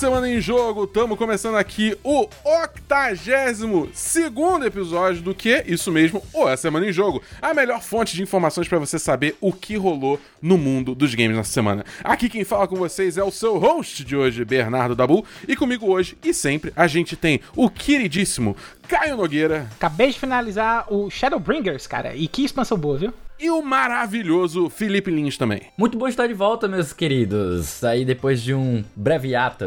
Semana em Jogo, estamos começando aqui o 82 segundo episódio do que? Isso mesmo, o A Semana em Jogo, a melhor fonte de informações para você saber o que rolou no mundo dos games nessa semana. Aqui quem fala com vocês é o seu host de hoje, Bernardo Dabu, e comigo hoje e sempre a gente tem o queridíssimo Caio Nogueira. Acabei de finalizar o Shadowbringers, cara, e que expansão boa, viu? E o maravilhoso Felipe Lins também. Muito bom estar de volta, meus queridos. Aí depois de um breve ato.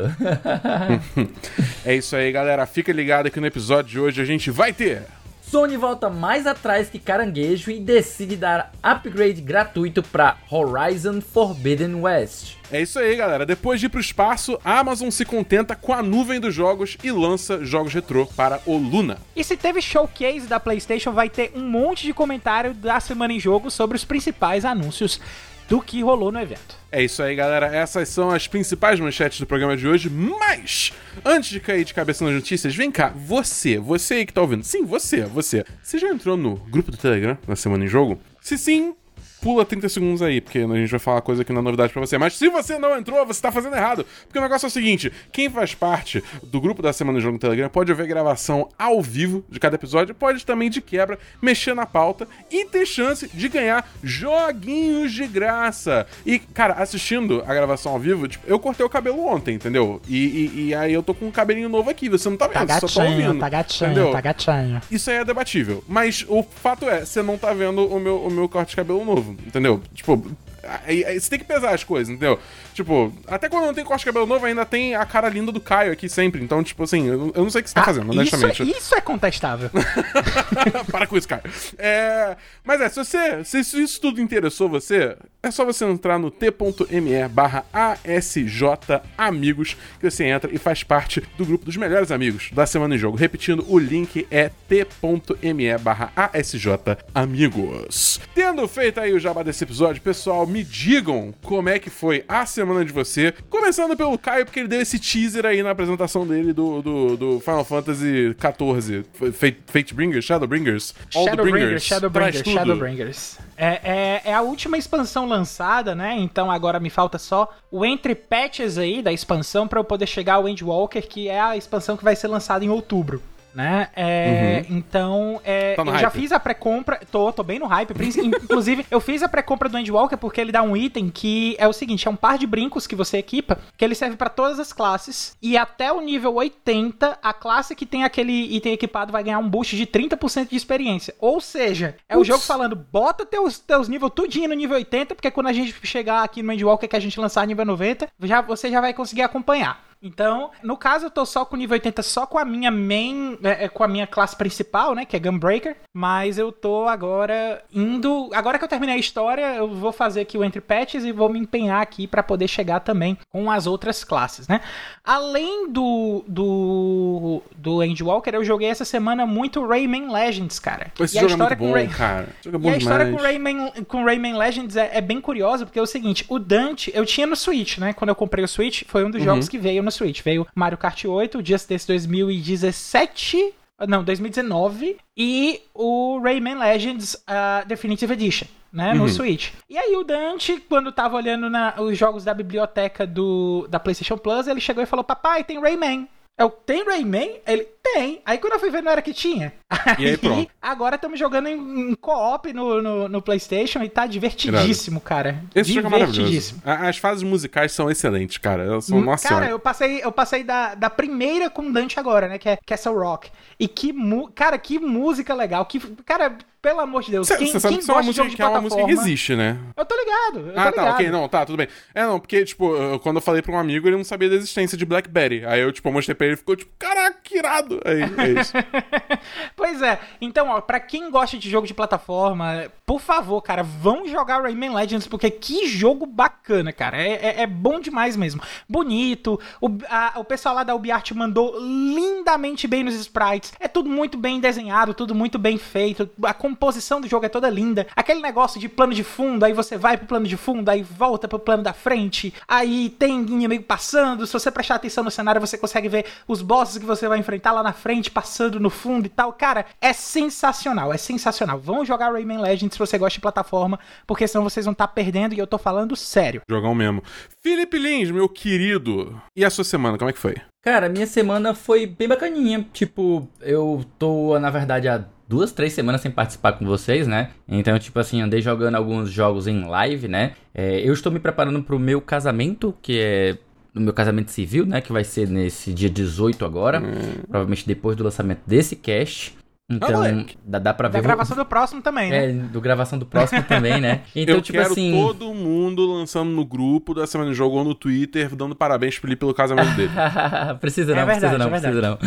é isso aí, galera. Fica ligado que no episódio de hoje a gente vai ter Sony volta mais atrás que caranguejo e decide dar upgrade gratuito para Horizon Forbidden West. É isso aí, galera. Depois de ir pro espaço, a Amazon se contenta com a nuvem dos jogos e lança jogos retrô para o Luna. E se teve showcase da PlayStation, vai ter um monte de comentário da semana em jogo sobre os principais anúncios do que rolou no evento. É isso aí, galera. Essas são as principais manchetes do programa de hoje. Mas, antes de cair de cabeça nas notícias, vem cá, você, você aí que tá ouvindo. Sim, você, você. Você já entrou no grupo do Telegram na Semana em Jogo? Se sim, pula 30 segundos aí, porque a gente vai falar coisa que não é novidade para você. Mas se você não entrou, você tá fazendo errado. Porque o negócio é o seguinte: quem faz parte do grupo da Semana de Jogo no Telegram pode ouvir gravação ao vivo de cada episódio, pode também de quebra mexer na pauta e ter chance de ganhar joguinhos de graça. E, cara, assistindo a gravação ao vivo, tipo, eu cortei o cabelo ontem, entendeu? E, e, e aí eu tô com um cabelinho novo aqui, você não tá vendo, tá gatinho, só tá ouvindo. Tá gatinho, entendeu? tá gatinho. Isso aí é debatível. Mas o fato é, você não tá vendo o meu, o meu corte de cabelo novo entendeu? Tipo, aí, aí, você tem que pesar as coisas, entendeu? Tipo, até quando não tem corte de cabelo novo, ainda tem a cara linda do Caio aqui sempre. Então, tipo assim, eu, eu não sei o que você tá ah, fazendo, honestamente. Isso, isso é contestável. Para com isso, Caio. É, mas é, se você. Se isso tudo interessou você, é só você entrar no t.me barra ASJ Amigos, que você entra e faz parte do grupo dos melhores amigos da Semana em Jogo. Repetindo, o link é t.me barra ASJ Amigos. Tendo feito aí o jabá desse episódio, pessoal, me digam como é que foi a semana semana de você. Começando pelo Caio, porque ele deu esse teaser aí na apresentação dele do, do, do Final Fantasy XIV. Fate, Fatebringers? Shadowbringers? Shadowbringers, Shadowbringers, Shadowbringers. É, é, é, a última expansão lançada, né? Então agora me falta só o entre patches aí da expansão para eu poder chegar ao Endwalker, que é a expansão que vai ser lançada em outubro né? É, uhum. Então, é, tá eu hype. já fiz a pré-compra, tô, tô bem no hype. Inclusive, eu fiz a pré-compra do Endwalker porque ele dá um item que é o seguinte: é um par de brincos que você equipa, que ele serve para todas as classes. E até o nível 80, a classe que tem aquele item equipado vai ganhar um boost de 30% de experiência. Ou seja, é Ups. o jogo falando: bota teus, teus níveis tudinho no nível 80, porque quando a gente chegar aqui no Endwalker que a gente lançar nível 90, já, você já vai conseguir acompanhar. Então, no caso, eu tô só com nível 80 só com a minha main, é, é, com a minha classe principal, né, que é Gunbreaker, mas eu tô agora indo, agora que eu terminei a história, eu vou fazer aqui o Entre Patches e vou me empenhar aqui para poder chegar também com as outras classes, né? Além do do do Endwalker, eu joguei essa semana muito Rayman Legends, cara. Esse e jogo a história é muito bom, Ray... cara. É bom e a história com Rayman, com Rayman Legends é, é, bem curiosa, porque é o seguinte, o Dante, eu tinha no Switch, né? Quando eu comprei o Switch, foi um dos uhum. jogos que veio no Switch. Veio Mario Kart 8, o Just Dance 2017, não, 2019, e o Rayman Legends uh, Definitive Edition. Né, uhum. no Switch. E aí o Dante, quando tava olhando na, os jogos da biblioteca do, da PlayStation Plus, ele chegou e falou: Papai, tem Rayman. Eu, tem Rayman? Ele, tem. Aí quando eu fui ver, não era que tinha. Aí, e aí, pronto. Agora estamos jogando em, em co-op no, no, no, PlayStation e tá divertidíssimo, cara. Esse jogo é maravilhoso. As fases musicais são excelentes, cara. Elas são, nossa Cara, eu passei, eu passei da, da primeira com Dante agora, né? Que é Castle Rock. E que, cara, que música legal. Que, cara, pelo amor de Deus, cê, quem, cê sabe quem que é uma música, que é uma música que existe, né? Eu tô ligado. Eu ah, tô tá, ligado. ok, não, tá, tudo bem. É, não, porque, tipo, eu, quando eu falei pra um amigo, ele não sabia da existência de Blackberry. Aí eu, tipo, mostrei pra ele e ficou, tipo, caraca, que irado. Aí, é isso. pois é. Então, ó, pra quem gosta de jogo de plataforma, por favor, cara, vão jogar Rayman Legends, porque que jogo bacana, cara. É, é, é bom demais mesmo. Bonito. O, a, o pessoal lá da UbiArt mandou lindamente bem nos sprites. É tudo muito bem desenhado, tudo muito bem feito. A composição do jogo é toda linda. Aquele negócio de plano de fundo, aí você vai pro plano de fundo, aí volta pro plano da frente, aí tem inimigo passando. Se você prestar atenção no cenário, você consegue ver os bosses que você vai enfrentar lá na frente, passando no fundo e tal. Cara, é sensacional, é sensacional. Vão jogar Rayman Legends se você gosta de plataforma, porque senão vocês vão estar tá perdendo e eu tô falando sério. Jogão mesmo. Felipe Lins, meu querido. E a sua semana, como é que foi? Cara, minha semana foi bem bacaninha. Tipo, eu tô, na verdade, há duas, três semanas sem participar com vocês, né? Então, tipo assim, andei jogando alguns jogos em live, né? É, eu estou me preparando pro meu casamento, que é no meu casamento civil, né? Que vai ser nesse dia 18 agora. Hum. Provavelmente depois do lançamento desse cast. Então, ah, dá, dá pra ver. Da gravação do próximo também, né? É, do gravação do próximo também, né? Então, eu tipo quero assim. todo mundo lançando no grupo da Semana de Jogo ou no Twitter, dando parabéns pro Felipe pelo casamento dele. precisa não, é verdade, precisa não, é precisa não.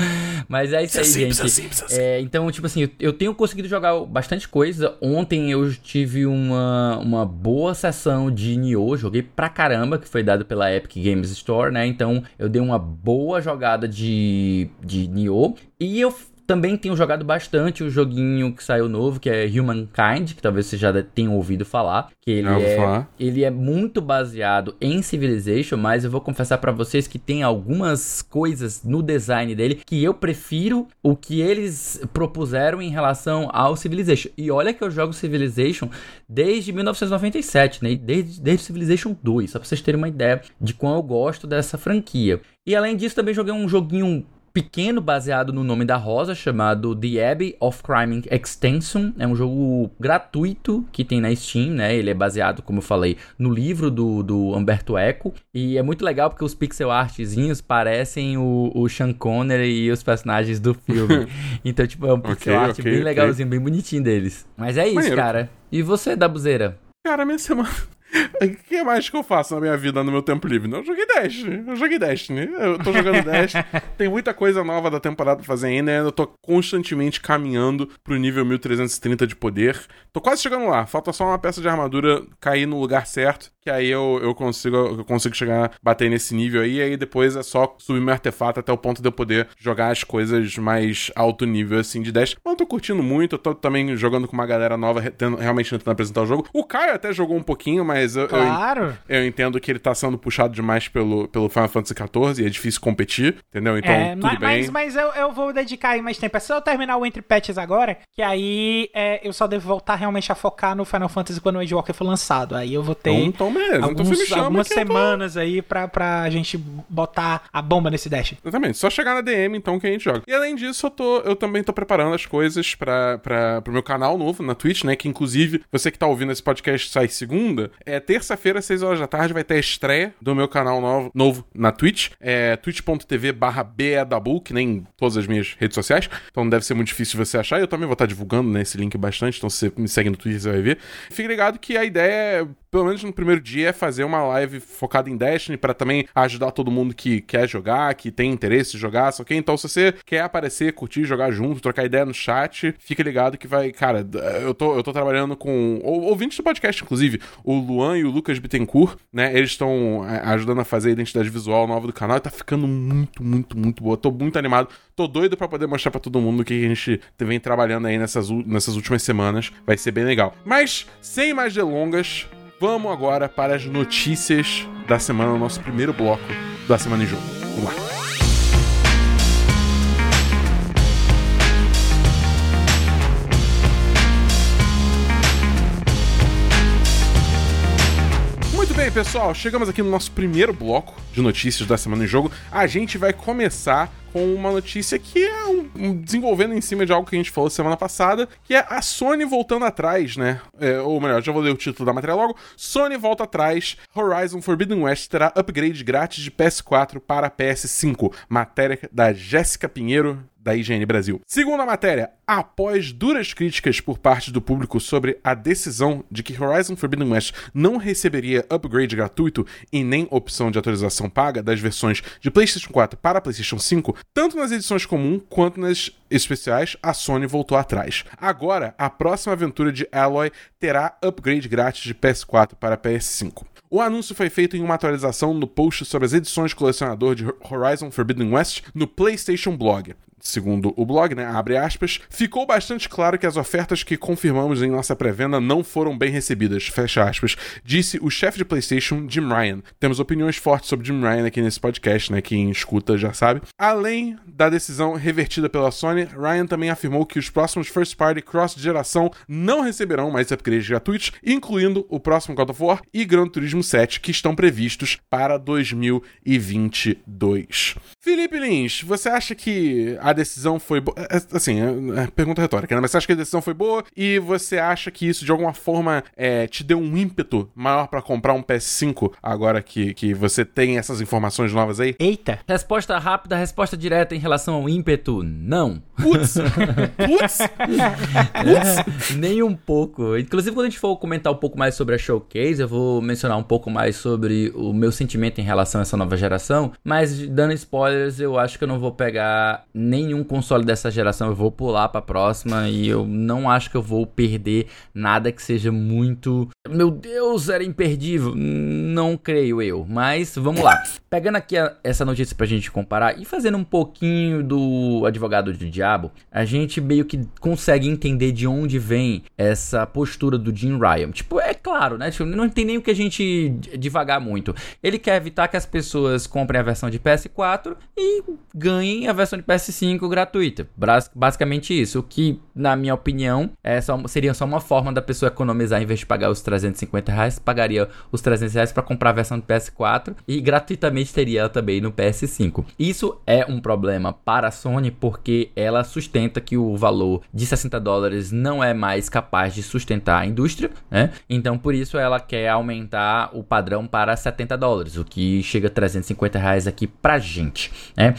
Mas é isso aí, gente. Assim, assim. É, então, tipo assim, eu tenho conseguido jogar bastante coisa. Ontem eu tive uma, uma boa sessão de Nioh, joguei pra caramba, que foi dado pela Epic Games Store, né? Então, eu dei uma boa jogada de, de Nioh. E eu também tenho jogado bastante o joguinho que saiu novo, que é Humankind, que talvez vocês já tenham ouvido falar. Que ele, é, ele é muito baseado em Civilization, mas eu vou confessar para vocês que tem algumas coisas no design dele que eu prefiro o que eles propuseram em relação ao Civilization. E olha que eu jogo Civilization desde 1997, né? Desde, desde Civilization 2, só pra vocês terem uma ideia de quão eu gosto dessa franquia. E além disso, também joguei um joguinho pequeno baseado no nome da Rosa, chamado The Abbey of Crime Extension. É um jogo gratuito que tem na Steam, né? Ele é baseado, como eu falei, no livro do, do Humberto Eco. E é muito legal porque os pixel artzinhos parecem o, o Sean Connery e os personagens do filme. então, tipo, é um pixel okay, art okay, bem legalzinho, okay. bem bonitinho deles. Mas é isso, Maneiro. cara. E você, Dabuzeira? Cara, minha semana. O que mais que eu faço na minha vida no meu tempo livre? Eu joguei Destiny. Eu joguei Destiny. Eu tô jogando Destiny. Tem muita coisa nova da temporada pra fazer ainda. Eu tô constantemente caminhando pro nível 1330 de poder. Tô quase chegando lá. Falta só uma peça de armadura cair no lugar certo. Que aí eu, eu, consigo, eu consigo chegar, bater nesse nível aí. E aí depois é só subir meu artefato até o ponto de eu poder jogar as coisas mais alto nível assim de Destiny. Mas eu tô curtindo muito. Eu tô também jogando com uma galera nova, tendo, realmente tentando apresentar o jogo. O Caio até jogou um pouquinho, mas eu, claro. eu, eu, entendo que ele tá sendo puxado demais pelo, pelo Final Fantasy XIV e é difícil competir, entendeu? Então, é, tudo mas, bem. Mas, mas eu, eu vou dedicar aí mais tempo. É só eu terminar o Entre Patches agora, que aí é, eu só devo voltar realmente a focar no Final Fantasy quando o Age Walker for lançado. Aí eu vou ter então, então mesmo. Alguns, então algumas semanas tô... aí pra, pra gente botar a bomba nesse dash. Exatamente. Só chegar na DM, então, que a gente joga. E além disso, eu, tô, eu também tô preparando as coisas pra, pra, pro meu canal novo na Twitch, né? Que inclusive, você que tá ouvindo esse podcast sai segunda, é terça-feira, 6 horas da tarde, vai ter a estreia do meu canal novo, novo na Twitch. É twitch.tv barra BEDabu, que nem todas as minhas redes sociais. Então não deve ser muito difícil você achar. Eu também vou estar divulgando né, esse link bastante, então se você me segue no Twitter, você vai ver. Fique ligado que a ideia é pelo menos no primeiro dia, é fazer uma live focada em Destiny para também ajudar todo mundo que quer jogar, que tem interesse em jogar, só que então se você quer aparecer, curtir, jogar junto, trocar ideia no chat, fica ligado que vai, cara, eu tô, eu tô trabalhando com ouvintes do podcast, inclusive, o Luan e o Lucas Bittencourt, né, eles estão é, ajudando a fazer a identidade visual nova do canal e tá ficando muito, muito, muito boa. Tô muito animado, tô doido para poder mostrar para todo mundo o que a gente vem trabalhando aí nessas, nessas últimas semanas, vai ser bem legal. Mas, sem mais delongas, Vamos agora para as notícias da semana, o nosso primeiro bloco da Semana em Jogo. Vamos lá. Bem, pessoal, chegamos aqui no nosso primeiro bloco de notícias da Semana em Jogo. A gente vai começar com uma notícia que é um, um, desenvolvendo em cima de algo que a gente falou semana passada, que é a Sony voltando atrás, né? É, ou melhor, já vou ler o título da matéria logo. Sony volta atrás, Horizon Forbidden West terá upgrade grátis de PS4 para PS5. Matéria da Jéssica Pinheiro, da IGN Brasil. Segundo a matéria, após duras críticas por parte do público sobre a decisão de que Horizon Forbidden West não receberia upgrade gratuito e nem opção de atualização paga das versões de PlayStation 4 para PlayStation 5, tanto nas edições comum quanto nas especiais, a Sony voltou atrás. Agora, a próxima aventura de Alloy terá upgrade grátis de PS4 para PS5. O anúncio foi feito em uma atualização no post sobre as edições colecionador de Horizon Forbidden West no PlayStation Blog. Segundo o blog, né, abre aspas, ficou bastante claro que as ofertas que confirmamos em nossa pré-venda não foram bem recebidas, fecha aspas, disse o chefe de PlayStation, Jim Ryan. Temos opiniões fortes sobre Jim Ryan aqui nesse podcast, né, quem escuta já sabe. Além da decisão revertida pela Sony, Ryan também afirmou que os próximos first party cross-geração não receberão mais upgrades gratuitos, incluindo o próximo God of War e Gran Turismo 7, que estão previstos para 2022. Felipe Lins, você acha que a decisão foi boa? É, é, assim, é, pergunta retórica, né? Mas você acha que a decisão foi boa e você acha que isso de alguma forma é, te deu um ímpeto maior para comprar um PS5 agora que, que você tem essas informações novas aí? Eita! Resposta rápida, resposta direta em relação ao ímpeto: não. Putz! Putz! Putz! Nem um pouco. Inclusive, quando a gente for comentar um pouco mais sobre a showcase, eu vou mencionar um pouco mais sobre o meu sentimento em relação a essa nova geração. Mas dando spoilers, eu acho que eu não vou pegar nenhum console dessa geração. Eu vou pular pra próxima e eu não acho que eu vou perder nada que seja muito. Meu Deus, era imperdível. Não creio eu. Mas vamos lá. Pegando aqui a, essa notícia pra gente comparar e fazendo um pouquinho do advogado do diabo, a gente meio que consegue entender de onde vem essa postura do Jim Ryan. Tipo, é claro, né? Tipo, não tem nem o que a gente devagar muito. Ele quer evitar que as pessoas comprem a versão de PS4 e ganhem a versão de PS5 gratuita. Basicamente isso. O que, na minha opinião, é só, seria só uma forma da pessoa economizar em vez de pagar os 350 reais, pagaria os 300 reais para comprar a versão do PS4 e gratuitamente teria também no PS5. Isso é um problema para a Sony porque ela sustenta que o valor de 60 dólares não é mais capaz de sustentar a indústria, né? Então por isso ela quer aumentar o padrão para 70 dólares, o que chega a 350 reais aqui pra gente, né?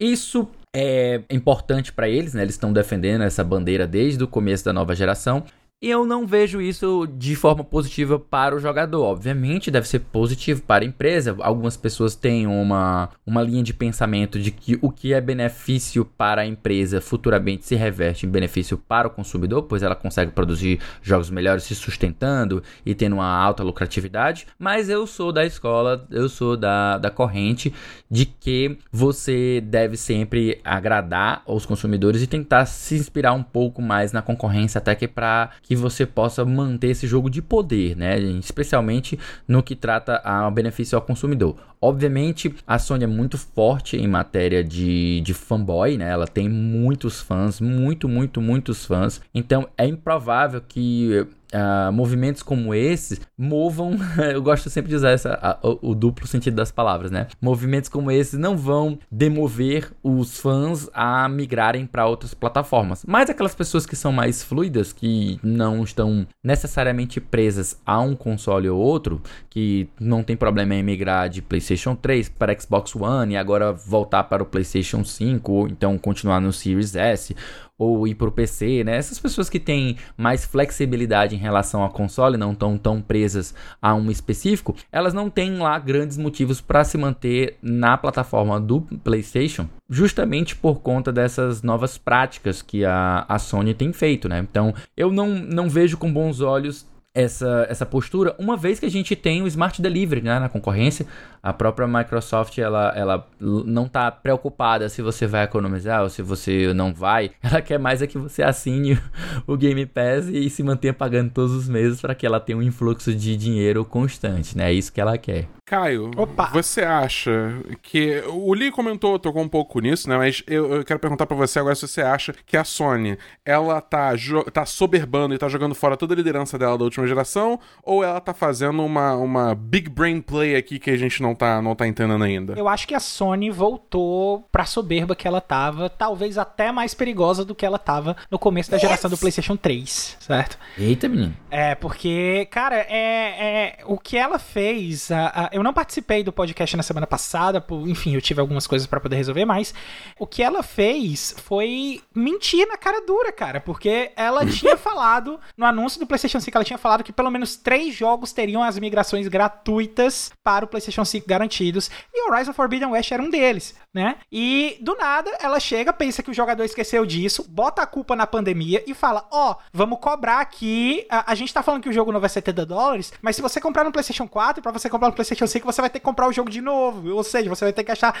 Isso é importante para eles, né? Eles estão defendendo essa bandeira desde o começo da nova geração. E eu não vejo isso de forma positiva para o jogador. Obviamente, deve ser positivo para a empresa. Algumas pessoas têm uma, uma linha de pensamento de que o que é benefício para a empresa futuramente se reverte em benefício para o consumidor, pois ela consegue produzir jogos melhores se sustentando e tendo uma alta lucratividade. Mas eu sou da escola, eu sou da, da corrente de que você deve sempre agradar os consumidores e tentar se inspirar um pouco mais na concorrência, até que para que você possa manter esse jogo de poder, né? Especialmente no que trata a benefício ao consumidor. Obviamente, a Sony é muito forte em matéria de, de fanboy, né? Ela tem muitos fãs, muito, muito, muitos fãs. Então é improvável que uh, movimentos como esses movam. eu gosto sempre de usar essa, a, o, o, duplo sentido das palavras, né? Movimentos como esses não vão demover os fãs a migrarem para outras plataformas. Mas aquelas pessoas que são mais fluidas, que não estão necessariamente presas a um console ou outro, que não tem problema em migrar de PlayStation 3 para Xbox One e agora voltar para o PlayStation 5 ou então continuar no Series S ou ir pro PC, né? Essas pessoas que têm mais flexibilidade em relação ao console, não estão tão presas a um específico, elas não têm lá grandes motivos para se manter na plataforma do PlayStation, justamente por conta dessas novas práticas que a, a Sony tem feito, né? Então, eu não, não vejo com bons olhos essa, essa postura, uma vez que a gente tem o Smart Delivery né, na concorrência, a própria Microsoft ela, ela não está preocupada se você vai economizar ou se você não vai, ela quer mais é que você assine o Game Pass e se mantenha pagando todos os meses para que ela tenha um influxo de dinheiro constante, né? É isso que ela quer. Caio, Opa. você acha que. O Lee comentou, tocou um pouco nisso, né? Mas eu, eu quero perguntar para você agora se você acha que a Sony ela tá, tá soberbando e tá jogando fora toda a liderança dela da última geração, ou ela tá fazendo uma, uma big brain play aqui que a gente não tá, não tá entendendo ainda? Eu acho que a Sony voltou pra soberba que ela tava, talvez até mais perigosa do que ela tava no começo da geração do PlayStation 3, certo? Eita, menino. É, porque, cara, é, é o que ela fez. A, a, eu eu não participei do podcast na semana passada, por, enfim, eu tive algumas coisas para poder resolver, mas o que ela fez foi mentir na cara dura, cara, porque ela tinha falado no anúncio do PlayStation 5, ela tinha falado que pelo menos três jogos teriam as migrações gratuitas para o PlayStation 5 garantidos, e Horizon Forbidden West era um deles, né? E do nada ela chega, pensa que o jogador esqueceu disso, bota a culpa na pandemia e fala: Ó, oh, vamos cobrar aqui. A, a, gente tá falando que o jogo novo é 70 dólares, mas se você comprar no PlayStation 4, para você comprar no PlayStation 5, você vai ter que comprar o jogo de novo. Ou seja, você vai ter que achar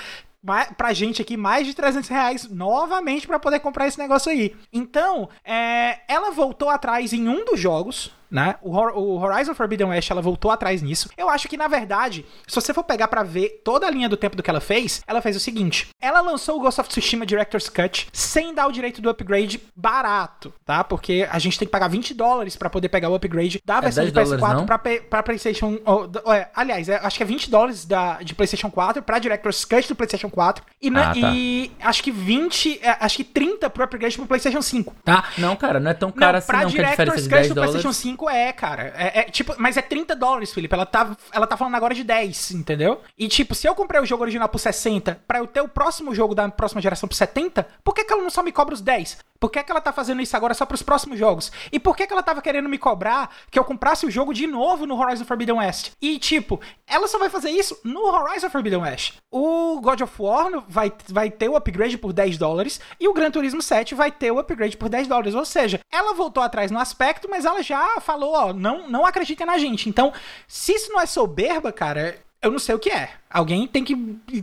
pra gente aqui mais de 300 reais novamente para poder comprar esse negócio aí. Então, é, ela voltou atrás em um dos jogos, né? O, o, Horizon Forbidden West, ela voltou atrás nisso. Eu acho que, na verdade, se você for pegar para ver toda a linha do tempo do que ela fez, ela fez o seguinte: ela lançou o Ghost of Tsushima Director's Cut sem dar o direito do upgrade barato, tá? Porque a gente tem que pagar 20 dólares para poder pegar o upgrade da é versão de PS4 pra, pra PlayStation. Oh, é, aliás, é, acho que é 20 dólares da, de PlayStation 4 pra Director's Cut do PlayStation 4. E, na, ah, tá. e acho que 20, é, acho que 30 pro upgrade pro PlayStation 5, tá? Não, cara, não é tão caro assim, não, que a diferença de 10 dólares. PlayStation 5 5 é, cara. É, é, tipo, mas é 30 dólares, Felipe. Ela tá, ela tá falando agora de 10, entendeu? E tipo, se eu comprei o jogo original por 60 pra eu ter o próximo jogo da próxima geração por 70, por que, que ela não só me cobra os 10? Por que, que ela tá fazendo isso agora só pros próximos jogos? E por que, que ela tava querendo me cobrar que eu comprasse o jogo de novo no Horizon Forbidden West? E, tipo, ela só vai fazer isso no Horizon Forbidden West. O God of War vai, vai ter o upgrade por 10 dólares e o Gran Turismo 7 vai ter o upgrade por 10 dólares. Ou seja, ela voltou atrás no aspecto, mas ela já falou, ó, não, não acreditem na gente. Então, se isso não é soberba, cara, eu não sei o que é. Alguém tem que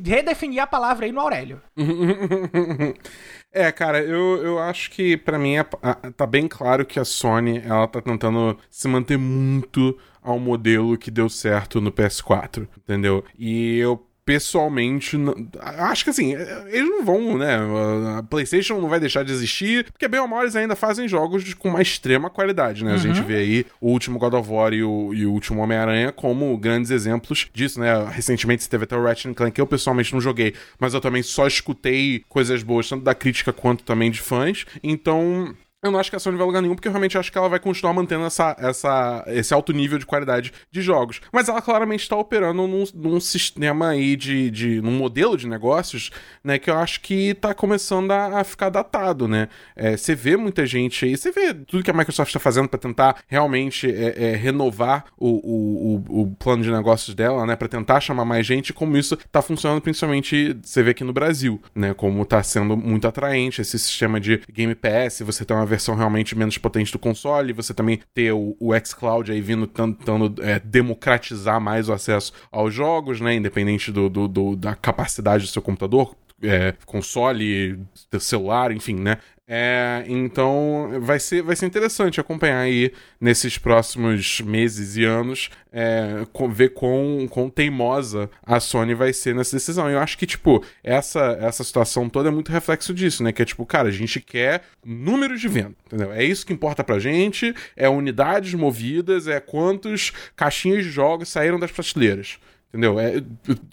redefinir a palavra aí no Aurélio. É, cara, eu, eu acho que para mim é, tá bem claro que a Sony ela tá tentando se manter muito ao modelo que deu certo no PS4, entendeu? E eu pessoalmente, acho que assim, eles não vão, né? A PlayStation não vai deixar de existir, porque bem ou mal eles ainda fazem jogos com uma extrema qualidade, né? Uhum. A gente vê aí o último God of War e o, e o último Homem-Aranha como grandes exemplos disso, né? Recentemente teve até o Ratchet Clank, que eu pessoalmente não joguei, mas eu também só escutei coisas boas, tanto da crítica quanto também de fãs. Então, eu não acho que a Sony vai lugar nenhum, porque eu realmente acho que ela vai continuar mantendo essa, essa, esse alto nível de qualidade de jogos. Mas ela claramente está operando num, num, sistema aí de, de. num modelo de negócios, né? Que eu acho que está começando a, a, ficar datado, né? É, você vê muita gente aí, você vê tudo que a Microsoft está fazendo para tentar realmente é, é, renovar o, o, o, o, plano de negócios dela, né? Para tentar chamar mais gente, como isso está funcionando, principalmente você vê aqui no Brasil, né? Como está sendo muito atraente esse sistema de Game Pass, você tem uma versão realmente menos potente do console, você também ter o, o xCloud aí vindo tentando é, democratizar mais o acesso aos jogos, né? Independente do, do, do da capacidade do seu computador, é, console, celular, enfim, né? É, então vai ser, vai ser interessante acompanhar aí nesses próximos meses e anos é, ver quão, quão teimosa a Sony vai ser nessa decisão. Eu acho que, tipo, essa, essa situação toda é muito reflexo disso, né? Que é tipo, cara, a gente quer números de venda, entendeu? É isso que importa pra gente, é unidades movidas, é quantos caixinhas de jogos saíram das prateleiras. Entendeu? É,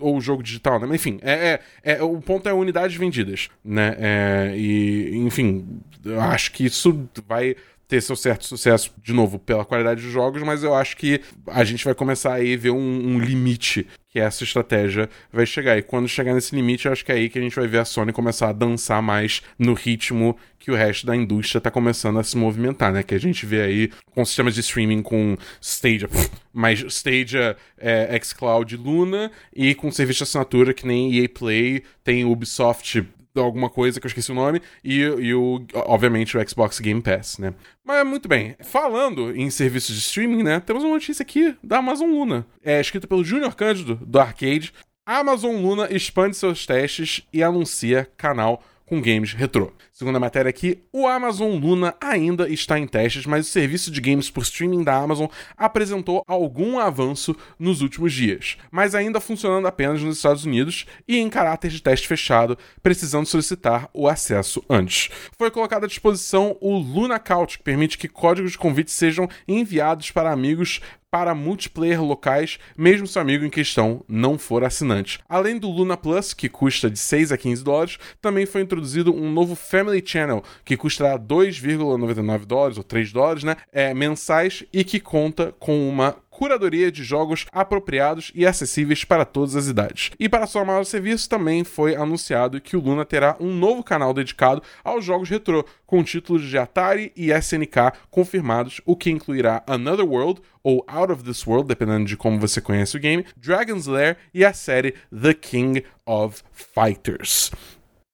ou jogo digital, né? Enfim, é, é, é, o ponto é unidades vendidas, né? É, e, enfim, eu acho que isso vai ter seu certo sucesso, de novo, pela qualidade dos jogos, mas eu acho que a gente vai começar aí a ver um, um, limite que essa estratégia vai chegar. E quando chegar nesse limite, eu acho que é aí que a gente vai ver a Sony começar a dançar mais no ritmo que o resto da indústria está começando a se movimentar, né? Que a gente vê aí com sistemas de streaming com Stadia, mais Stadia, é, xCloud Luna, e com serviço de assinatura que nem EA Play, tem Ubisoft alguma coisa que eu esqueci o nome, e, e o, obviamente, o Xbox Game Pass, né? Mas muito bem, falando em serviços de streaming, né? Temos uma notícia aqui da Amazon Luna. É escrita pelo Junior Cândido, do Arcade. A Amazon Luna expande seus testes e anuncia canal com games retrô. Segundo a matéria aqui, o Amazon Luna ainda está em testes, mas o serviço de games por streaming da Amazon apresentou algum avanço nos últimos dias, mas ainda funcionando apenas nos Estados Unidos e em caráter de teste fechado, precisando solicitar o acesso antes. Foi colocado à disposição o Luna Couch, que permite que códigos de convite sejam enviados para amigos para multiplayer locais, mesmo se o amigo em questão não for assinante. Além do Luna Plus, que custa de 6 a 15 dólares, também foi introduzido um novo Family Channel, que custará 2,99 dólares ou 3 dólares, né, é, mensais e que conta com uma curadoria de jogos apropriados e acessíveis para todas as idades. E para somar o serviço, também foi anunciado que o Luna terá um novo canal dedicado aos jogos retrô, com títulos de Atari e SNK confirmados, o que incluirá Another World ou Out of This World, dependendo de como você conhece o game, Dragon's Lair e a série The King of Fighters.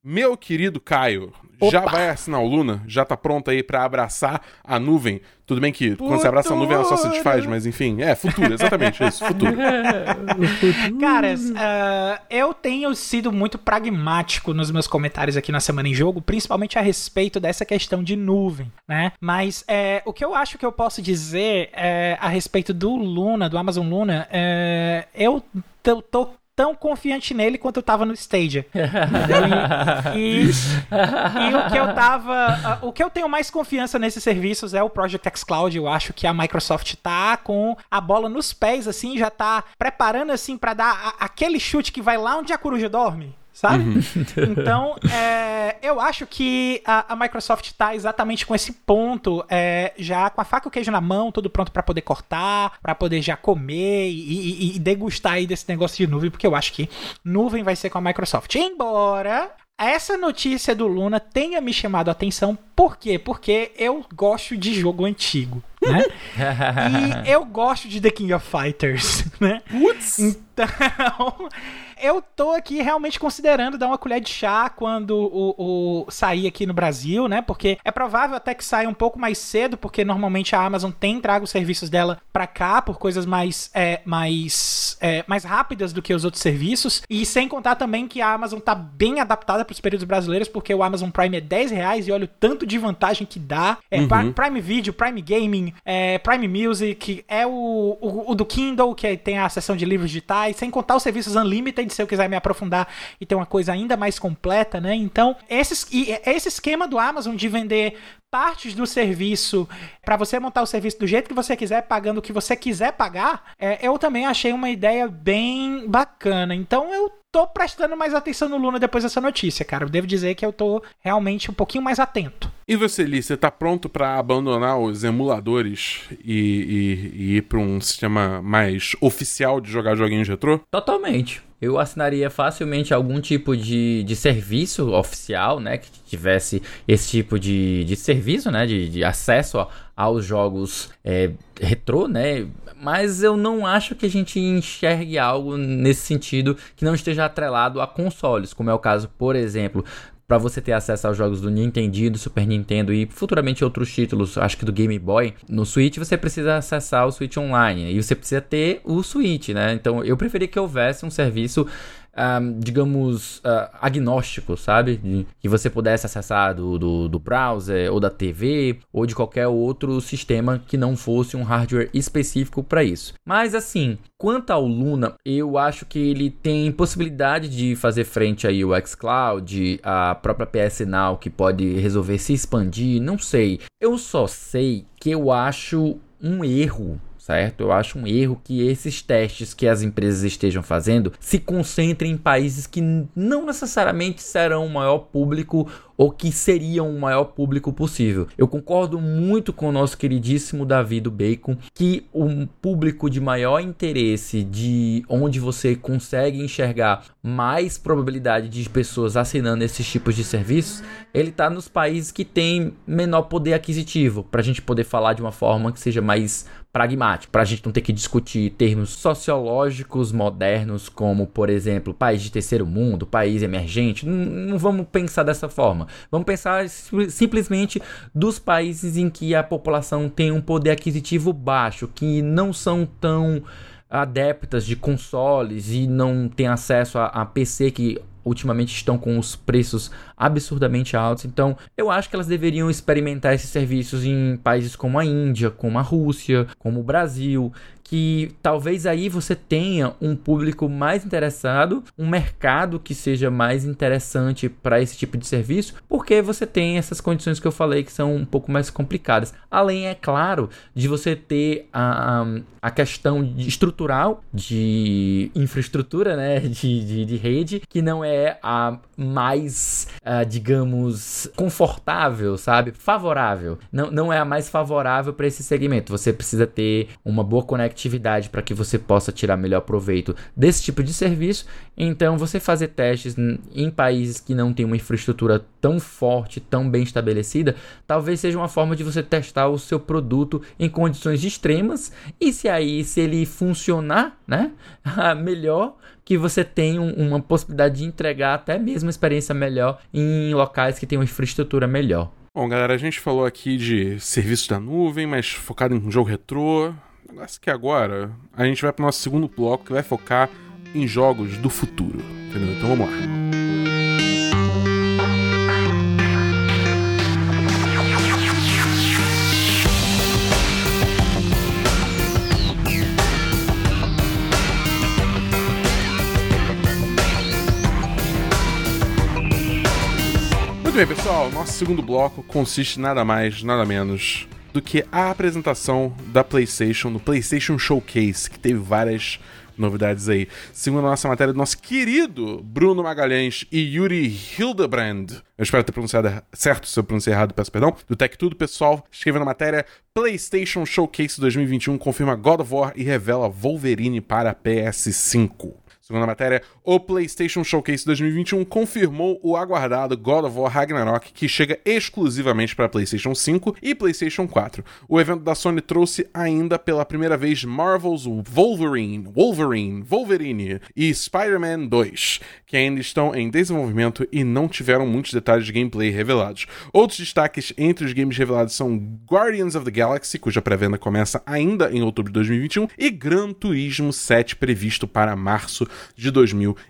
Meu querido Caio, Opa. já vai assinar o Luna? Já tá pronto aí para abraçar a nuvem? Tudo bem que futuro. quando você abraça a nuvem ela só se desfaz, mas enfim, é futuro, exatamente isso, futuro. Caras, uh, eu tenho sido muito pragmático nos meus comentários aqui na Semana em Jogo, principalmente a respeito dessa questão de nuvem, né? Mas é, o que eu acho que eu posso dizer é, a respeito do Luna, do Amazon Luna, é, eu tô tão confiante nele quanto eu tava no Stadia. e, e, e, o que eu tava. Uh, o que eu tenho mais confiança nesses serviços é o Project X Cloud. Eu acho que a Microsoft tá com a bola nos pés, assim, já tá preparando assim para dar a, aquele chute que vai lá onde a coruja dorme sabe? Uhum. então, é, eu acho que a, a Microsoft está exatamente com esse ponto, é, já com a faca e o queijo na mão, tudo pronto para poder cortar, para poder já comer e, e, e, degustar aí desse negócio de nuvem, porque eu acho que nuvem vai ser com a Microsoft. Embora essa notícia do Luna tenha me chamado a atenção, por quê? Porque eu gosto de jogo antigo, né? e eu gosto de The King of Fighters, né? Putz! Então, eu tô aqui realmente considerando dar uma colher de chá quando o, o sair aqui no Brasil, né? Porque é provável até que saia um pouco mais cedo, porque normalmente a Amazon tem trago os serviços dela para cá por coisas mais, é, mais, é, mais rápidas do que os outros serviços. E sem contar também que a Amazon tá bem adaptada para os períodos brasileiros, porque o Amazon Prime é 10 reais e olha o tanto de vantagem que dá. É uhum. Prime Video, Prime Gaming, é, Prime Music, é o, o, o, do Kindle, que tem a seção de livros digitais, sem contar os serviços Unlimited se eu quiser me aprofundar e ter uma coisa ainda mais completa, né? Então, esse, esse esquema do Amazon de vender partes do serviço para você montar o serviço do jeito que você quiser, pagando o que você quiser pagar, é, eu também achei uma ideia bem bacana. Então eu tô prestando mais atenção no Luna depois dessa notícia, cara. Eu devo dizer que eu tô realmente um pouquinho mais atento. E você, Lee, você tá pronto para abandonar os emuladores e, e, e ir para um sistema mais oficial de jogar joguinhos retrô? Totalmente eu assinaria facilmente algum tipo de, de serviço oficial, né? Que tivesse esse tipo de, de serviço, né? De, de acesso ó, aos jogos é, retrô, né? Mas eu não acho que a gente enxergue algo nesse sentido que não esteja atrelado a consoles, como é o caso, por exemplo, para você ter acesso aos jogos do Nintendo, do Super Nintendo e futuramente outros títulos, acho que do Game Boy, no Switch você precisa acessar o Switch Online e você precisa ter o Switch, né? Então eu preferia que houvesse um serviço um, digamos, uh, agnóstico, sabe? De, que você pudesse acessar do, do, do, browser ou da TV ou de qualquer outro sistema que não fosse um hardware específico para isso. Mas assim, quanto ao Luna, eu acho que ele tem possibilidade de fazer frente aí o xCloud, a própria PS Now que pode resolver se expandir, não sei. Eu só sei que eu acho um erro certo? Eu acho um erro que esses testes que as empresas estejam fazendo se concentrem em países que não necessariamente serão o maior público ou que seriam o maior público possível. Eu concordo muito com o nosso queridíssimo Davi do Bacon que um público de maior interesse, de onde você consegue enxergar mais probabilidade de pessoas assinando esses tipos de serviços, ele está nos países que têm menor poder aquisitivo, para a gente poder falar de uma forma que seja mais pragmática, para a gente não ter que discutir termos sociológicos modernos, como, por exemplo, país de terceiro mundo, país emergente. Não, não vamos pensar dessa forma. Vamos pensar simplesmente dos países em que a população tem um poder aquisitivo baixo, que não são tão adeptas de consoles e não tem acesso a, a PC que ultimamente estão com os preços absurdamente altos. Então, eu acho que elas deveriam experimentar esses serviços em países como a Índia, como a Rússia, como o Brasil, que talvez aí você tenha um público mais interessado, um mercado que seja mais interessante para esse tipo de serviço, porque você tem essas condições que eu falei que são um pouco mais complicadas. Além, é claro, de você ter a, a questão estrutural de infraestrutura, né, de, de, de rede, que não é a mais, uh, digamos, confortável, sabe? Favorável. Não, não é a mais favorável para esse segmento. Você precisa ter uma boa conectividade conectividade para que você possa tirar melhor proveito desse tipo de serviço. Então, você fazer testes em países que não têm uma infraestrutura tão forte, tão bem estabelecida, talvez seja uma forma de você testar o seu produto em condições extremas e se aí se ele funcionar, né, melhor que você um, uma possibilidade de entregar até mesmo experiência melhor em locais que têm uma infraestrutura melhor. Bom, galera, a gente falou aqui de serviços da nuvem, mas focado em jogo retrô. Negócio que agora a gente vai para o nosso segundo bloco que vai focar em jogos do futuro. Entendeu? Então vamos lá. Muito bem, pessoal. Nosso segundo bloco consiste nada mais, nada menos do que a apresentação da PlayStation no PlayStation Showcase, que teve várias novidades aí. Segundo a nossa matéria do nosso querido Bruno Magalhães e Yuri Hildebrand, eu espero ter pronunciado certo, se eu pronunciei errado, peço perdão, do Tech Tudo, pessoal, escreveu na matéria PlayStation Showcase 2021 confirma God of War e revela Wolverine para PS5. Segundo a matéria, o PlayStation Showcase 2021 confirmou o aguardado God of War Ragnarok, que chega exclusivamente para PlayStation 5 e PlayStation 4. O evento da Sony trouxe ainda pela primeira vez Marvel's Wolverine, Wolverine, Wolverine e Spider-Man 2, que ainda estão em desenvolvimento e não tiveram muitos detalhes de gameplay revelados. Outros destaques entre os games revelados são Guardians of the Galaxy, cuja pré-venda começa ainda em outubro de 2021, e Gran Turismo 7 previsto para março de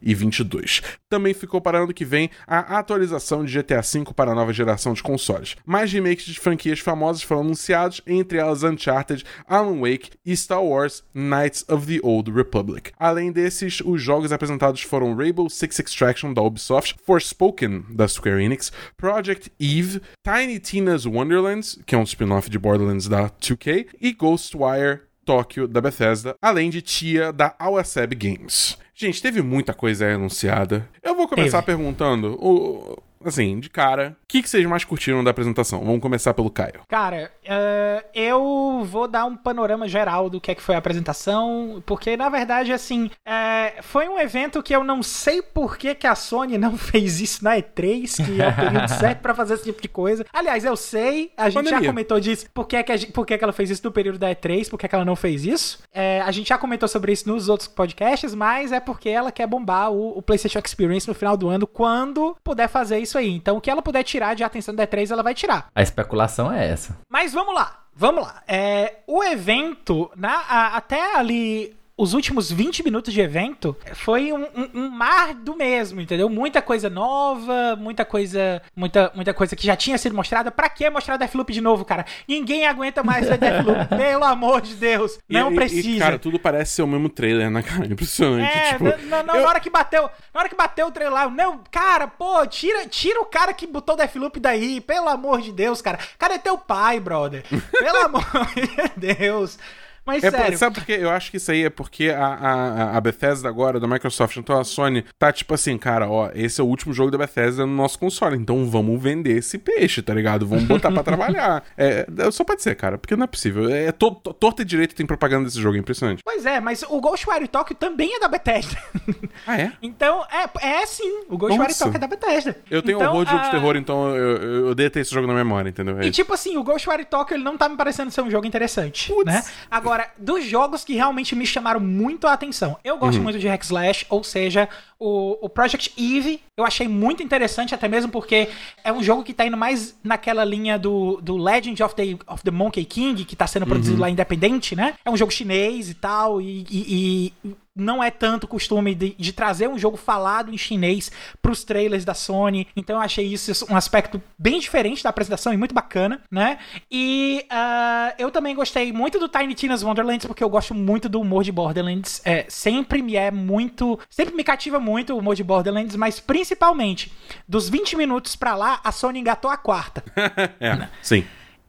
2022. Também ficou para ano que vem a atualização de GTA V para a nova geração de consoles. Mais remakes de franquias famosas foram anunciados, entre elas Uncharted, Alan Wake e Star Wars Knights of the Old Republic. Além desses, os jogos apresentados foram Rainbow Six Extraction da Ubisoft, Forspoken da Square Enix, Project Eve, Tiny Tina's Wonderlands, que é um spin-off de Borderlands da 2K, e Ghostwire Tóquio da Bethesda, além de Tia da Awaseb Games. Gente, teve muita coisa aí anunciada. Eu vou começar teve. perguntando. O, assim, de cara, o que, que vocês mais curtiram da apresentação? Vamos começar pelo Caio. Cara, uh, eu vou dar um panorama geral do que é que foi a apresentação, porque na verdade, assim, uh, foi um evento que eu não sei por que, que a Sony não fez isso na E3, que é o período certo pra fazer esse tipo de coisa. Aliás, eu sei, a gente Pandemia. já comentou disso, por que, que, por que, que ela fez isso no período da E3, por que, que ela não fez isso. Uh, a gente já comentou sobre isso nos outros podcasts, mas é porque ela quer bombar o, o PlayStation Experience no final do ano, quando puder fazer isso isso aí. Então, o que ela puder tirar de atenção da E3, ela vai tirar. A especulação é essa. Mas vamos lá. Vamos lá. É, o evento, na, a, até ali os últimos 20 minutos de evento foi um, um, um, mar do mesmo, entendeu? Muita coisa nova, muita coisa, muita, muita coisa que já tinha sido mostrada. Pra que mostrar Deathloop de novo, cara? Ninguém aguenta mais ver Deathloop, pelo amor de Deus. Não e, precisa. E, cara, tudo parece ser o mesmo trailer, né, cara? Impressionante. É, tipo, na, na, eu... na, hora que bateu, na hora que bateu o trailer, não, cara, pô, tira, tira o cara que botou Deathloop daí, pelo amor de Deus, cara. Cara, é teu pai, brother. Pelo amor de Deus. Mas é sério. sabe por quê? Eu acho que isso aí é porque a, a, a Bethesda agora, da Microsoft, então a Sony, tá tipo assim, cara, ó, esse é o último jogo da Bethesda no nosso console, então vamos vender esse peixe, tá ligado? Vamos botar pra trabalhar. É, só pode ser, cara, porque não é possível. É to, to, torta e direito tem propaganda desse jogo, é impressionante. Pois é, mas o Ghostwire Tokyo também é da Bethesda. Ah, é? então, é, é sim, o Ghostwire Tokyo é da Bethesda. Eu tenho então, horror de jogo de terror, então eu, eu, eu esse jogo na memória, entendeu? É e tipo assim, o Ghostwire Tokyo, ele não tá me parecendo ser um jogo interessante, Puts. né? Agora, dos jogos jogos que realmente me chamaram muito a atenção. Eu gosto uhum. muito de hack slash, ou seja, o, o Project Eve eu achei muito interessante, até mesmo porque é um jogo que tá indo mais naquela linha do, do Legend of the, of the Monkey King, que tá sendo produzido uhum. lá independente, né? É um jogo chinês e tal, e, e, e não é tanto costume de, de, trazer um jogo falado em chinês pros trailers da Sony. Então eu achei isso um aspecto bem diferente da apresentação e muito bacana, né? E uh, eu também gostei muito do Tiny Tina's Wonderlands, porque eu gosto muito do humor de Borderlands. É, sempre me é muito. Sempre me cativa muito o humor de Borderlands, mas principalmente dos 20 minutos pra lá, a Sony engatou a quarta. é, sim.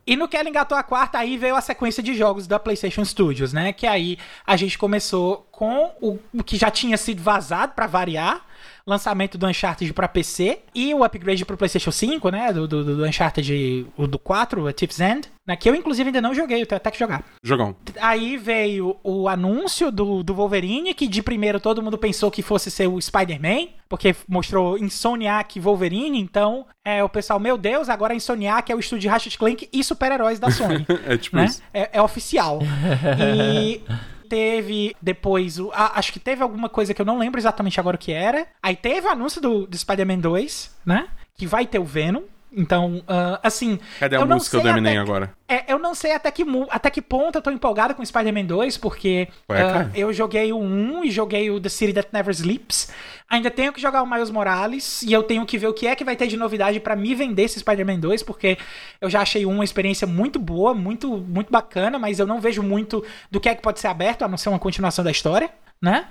E no que ela engatou a quarta, aí veio a sequência de jogos da PlayStation Studios, né? Que aí a gente começou com o, o que já tinha sido vazado para variar, lançamento do Uncharted pra PC e o upgrade pro PlayStation 5, né? Do, do, do Uncharted o do 4, o Thief's End. Né, que eu, inclusive, ainda não joguei, eu tenho até que jogar. Jogão. Aí veio o anúncio do, do Wolverine, que de primeiro todo mundo pensou que fosse ser o Spider-Man, porque mostrou Insomniac Wolverine, então é, o pessoal, meu Deus, agora Insomniac é o estúdio de Ratchet Clank e super-heróis da Sony. é tipo né? isso. É, é oficial. e teve depois, a, acho que teve alguma coisa que eu não lembro exatamente agora o que era. Aí teve o anúncio do, do Spider-Man 2, né? Que vai ter o Venom. Então, uh, assim. Cadê a música do Eminem agora? É, não sei até que, até que ponto eu tô empolgado com Spider-Man 2, porque Ué, uh, eu joguei o 1 e joguei o The City That Never Sleeps. Ainda tenho que jogar o Miles Morales e eu tenho que ver o que é que vai ter de novidade para me vender esse Spider-Man 2, porque eu já achei uma experiência muito boa, muito, muito bacana, mas eu não vejo muito do que é que pode ser aberto, a não ser uma continuação da história né?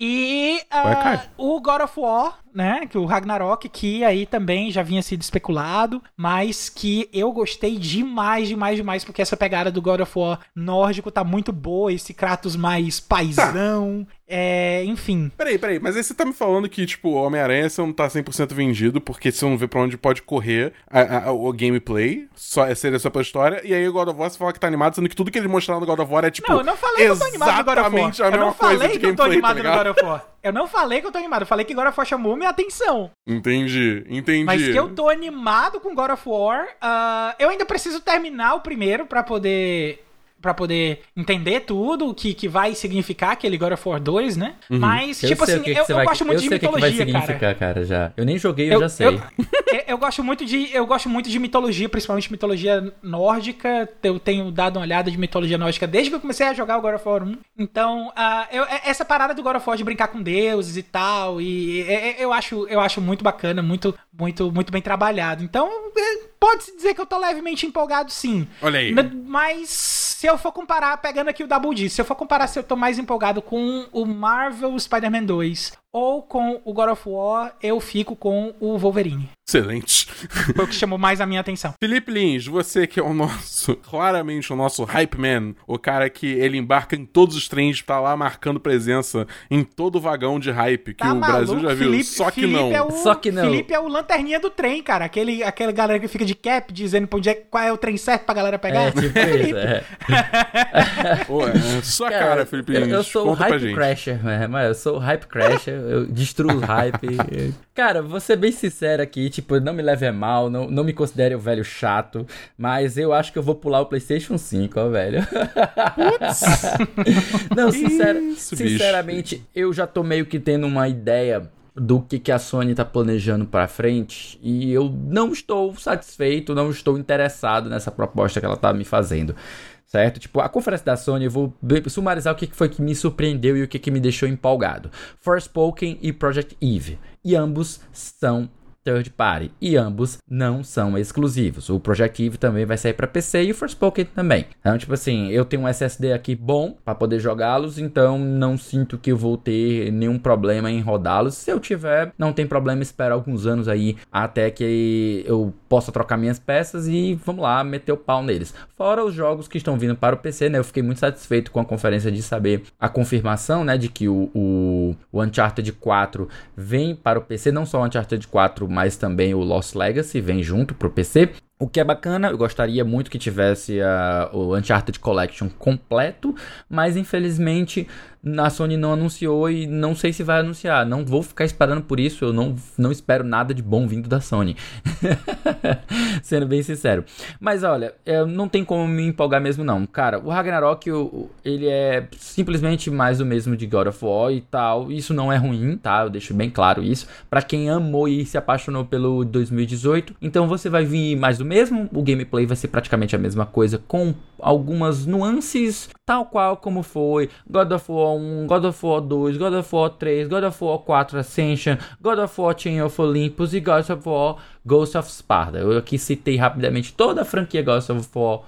E uh, o God of War, né? Que o Ragnarok, que aí também já vinha sido especulado, mas que eu gostei demais, demais, demais, porque essa pegada do God of War nórdico tá muito boa, esse Kratos mais paisão, tá. é, enfim. Peraí, peraí, mas aí você tá me falando que, tipo, Homem-Aranha você não tá 100% vendido, porque você não vê pra onde pode correr a, a, o gameplay, só, é seria só pela história, e aí o God of War você fala que tá animado, sendo que tudo que ele mostraram no God of War é, tipo, não, eu não falei que eu tô animado no God of War. a mesma coisa de gameplay, eu tô animado tá no God of War. Eu não falei que eu tô animado, eu falei que God of War chamou minha atenção. Entendi, entendi. Mas que eu tô animado com God of War. Uh, eu ainda preciso terminar o primeiro para poder para poder entender tudo o que, que vai significar aquele God of War 2, né? Uhum. Mas, eu tipo assim, que eu, eu vai, gosto muito de mitologia, que cara. cara. já. Eu nem joguei, eu, eu já sei. Eu, eu, gosto muito de eu gosto muito de mitologia, principalmente mitologia nórdica. Eu tenho dado uma olhada de mitologia nórdica desde que eu comecei a jogar o God of War 1. Então, uh, eu, essa parada do God of War de brincar com deuses e tal, e eu acho eu acho muito bacana, muito muito muito bem trabalhado. Então, é, pode-se dizer que eu tô levemente empolgado, sim. Olha aí. Mas se eu for comparar, pegando aqui o Double D, se eu for comparar se eu tô mais empolgado com o Marvel Spider-Man 2 ou com o God of War, eu fico com o Wolverine. Excelente. Foi o que chamou mais a minha atenção. Felipe Lins, você que é o nosso, claramente o nosso hype man, o cara que ele embarca em todos os trens, tá lá marcando presença em todo o vagão de hype que tá o maluco? Brasil já viu. Felipe, só que Felipe não. É o, só que não. Felipe é o lanterninha do trem, cara. Aquele, aquela galera que fica de cap dizendo pra onde é, qual é o trem certo pra galera pegar. É, tipo isso, é. Pô, é sua cara, cara Felipe Lins. Eu, eu sou o hype crasher, mas eu sou o hype crasher, eu destruo o hype. Cara, vou ser bem sincero aqui, tipo, não me leve a mal, não, não me considere o velho chato, mas eu acho que eu vou pular o PlayStation 5, ó, velho. não, Isso, sinceramente, bicho. eu já tô meio que tendo uma ideia do que, que a Sony tá planejando para frente e eu não estou satisfeito, não estou interessado nessa proposta que ela tá me fazendo certo? Tipo, a conferência da Sony, eu vou sumarizar o que foi que me surpreendeu e o que, que me deixou empolgado. Forspoken e Project Eve. E ambos são third party e ambos não são exclusivos. O Project Eve também vai sair para PC e o Forspoken também. Então, tipo assim, eu tenho um SSD aqui bom para poder jogá-los, então não sinto que eu vou ter nenhum problema em rodá-los. Se eu tiver, não tem problema esperar alguns anos aí até que eu possa trocar minhas peças e vamos lá, meter o pau neles. Fora os jogos que estão vindo para o PC, né? Eu fiquei muito satisfeito com a conferência de saber a confirmação, né, de que o, o, o Uncharted 4 vem para o PC, não só o Uncharted 4, mas também o Lost Legacy vem junto pro PC. O que é bacana, eu gostaria muito que tivesse uh, o Uncharted Collection completo, mas infelizmente a Sony não anunciou e não sei se vai anunciar. Não vou ficar esperando por isso, eu não, não espero nada de bom vindo da Sony. Sendo bem sincero. Mas olha, não tem como me empolgar mesmo não. Cara, o Ragnarok, ele é simplesmente mais do mesmo de God of War e tal. Isso não é ruim, tá? Eu deixo bem claro isso. Para quem amou e se apaixonou pelo 2018, então você vai vir mais do mesmo. O gameplay vai ser praticamente a mesma coisa, com algumas nuances, tal qual como foi God of War 1, God of War 2, God of War 3, God of War 4 Ascension, God of War Chain of Olympus e God of War Ghost of Sparta. Eu aqui citei rapidamente toda a franquia Ghost of War.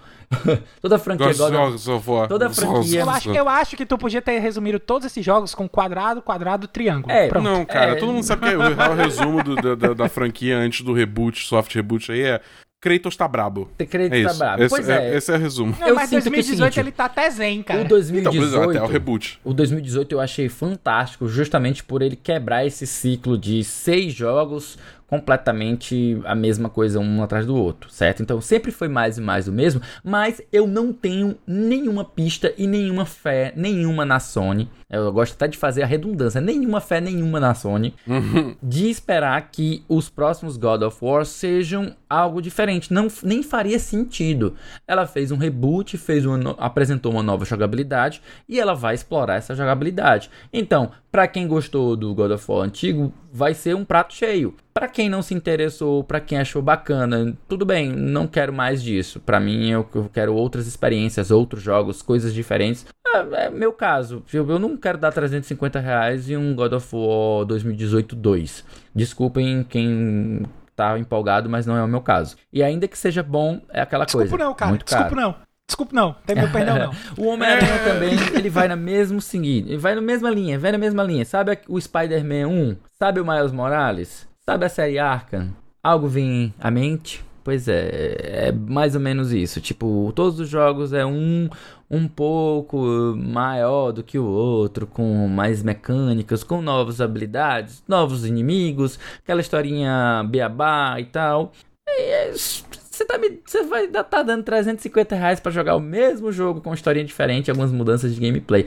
toda a franquia God, God of War. Toda a franquia. Eu acho, eu acho que tu podia ter resumido todos esses jogos com quadrado, quadrado, triângulo. É, Pronto. não, cara, é... todo mundo sabe que o real resumo do, da, da, da franquia antes do reboot, soft reboot aí é Kratos tá brabo. Kratos é tá brabo. Esse, pois é, é. Esse é o resumo. Não, mas 2018 ele tá até zen, cara. O 2018, então, até o reboot. O 2018 eu achei fantástico, justamente por ele quebrar esse ciclo de seis jogos completamente a mesma coisa um atrás do outro, certo? Então sempre foi mais e mais o mesmo, mas eu não tenho nenhuma pista e nenhuma fé, nenhuma na Sony. Eu gosto até de fazer a redundância, nenhuma fé, nenhuma na Sony, uhum. de esperar que os próximos God of War sejam algo diferente. Não, nem faria sentido. Ela fez um reboot, fez uma, apresentou uma nova jogabilidade e ela vai explorar essa jogabilidade. Então, para quem gostou do God of War antigo, vai ser um prato cheio. Para quem não se interessou, para quem achou bacana, tudo bem, não quero mais disso. Para mim, eu, eu, quero outras experiências, outros jogos, coisas diferentes. É, é meu caso. Eu, eu, não quero dar 350 reais em um God of War 2018 2. Desculpem quem tá empolgado, mas não é o meu caso. E ainda que seja bom, é aquela Desculpa coisa. Desculpa não, cara. Desculpa caro. não. Desculpa, não. Tem meu perdão, não. o Homem-Aranha também, ele vai na mesmo seguinte. Ele vai na mesma linha, vai na mesma linha. Sabe o Spider-Man 1? Sabe o Miles Morales? Sabe a série Arkham? Algo vem à mente? Pois é, é mais ou menos isso. Tipo, todos os jogos é um um pouco maior do que o outro, com mais mecânicas, com novas habilidades, novos inimigos, aquela historinha beabá e tal. É você tá me, você vai tá dando 350 reais pra jogar o mesmo jogo com uma historinha diferente, algumas mudanças de gameplay.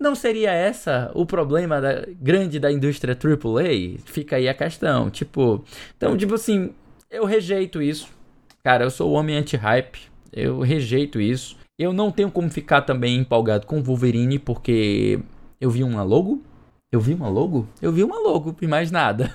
Não seria essa o problema da, grande da indústria AAA? Fica aí a questão. Tipo, então, tipo assim, eu rejeito isso. Cara, eu sou o homem anti-hype. Eu rejeito isso. Eu não tenho como ficar também empolgado com Wolverine, porque eu vi uma logo, eu vi uma logo? Eu vi uma logo e mais nada.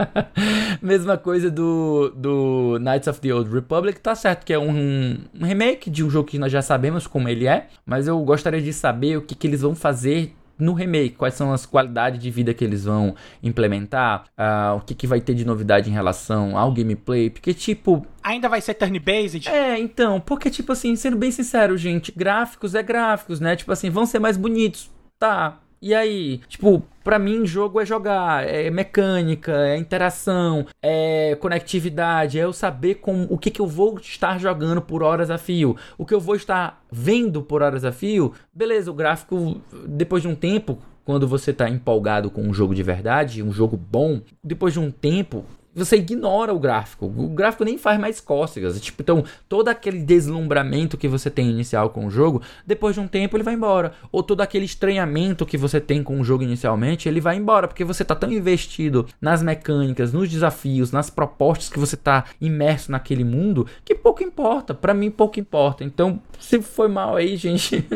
Mesma coisa do, do Knights of the Old Republic. Tá certo que é um, um, remake de um jogo que nós já sabemos como ele é. Mas eu gostaria de saber o que, que eles vão fazer no remake, quais são as qualidades de vida que eles vão implementar, uh, o que, que vai ter de novidade em relação ao gameplay, porque tipo... Ainda vai ser turn-based? É, então, porque tipo assim, sendo bem sincero, gente, gráficos é gráficos, né? Tipo assim, vão ser mais bonitos, tá, e aí, tipo, para mim jogo é jogar, é mecânica, é interação, é conectividade, é eu saber com o que, que eu vou estar jogando por horas a fio, o que eu vou estar vendo por horas a fio. Beleza, o gráfico depois de um tempo, quando você está empolgado com um jogo de verdade, um jogo bom, depois de um tempo, você ignora o gráfico. O gráfico nem faz mais cócegas. Tipo, então, todo aquele deslumbramento que você tem inicial com o jogo, depois de um tempo ele vai embora. Ou todo aquele estranhamento que você tem com o jogo inicialmente, ele vai embora, porque você tá tão investido nas mecânicas, nos desafios, nas propostas que você tá imerso naquele mundo, que pouco importa. Para mim, pouco importa. Então, se foi mal aí, gente,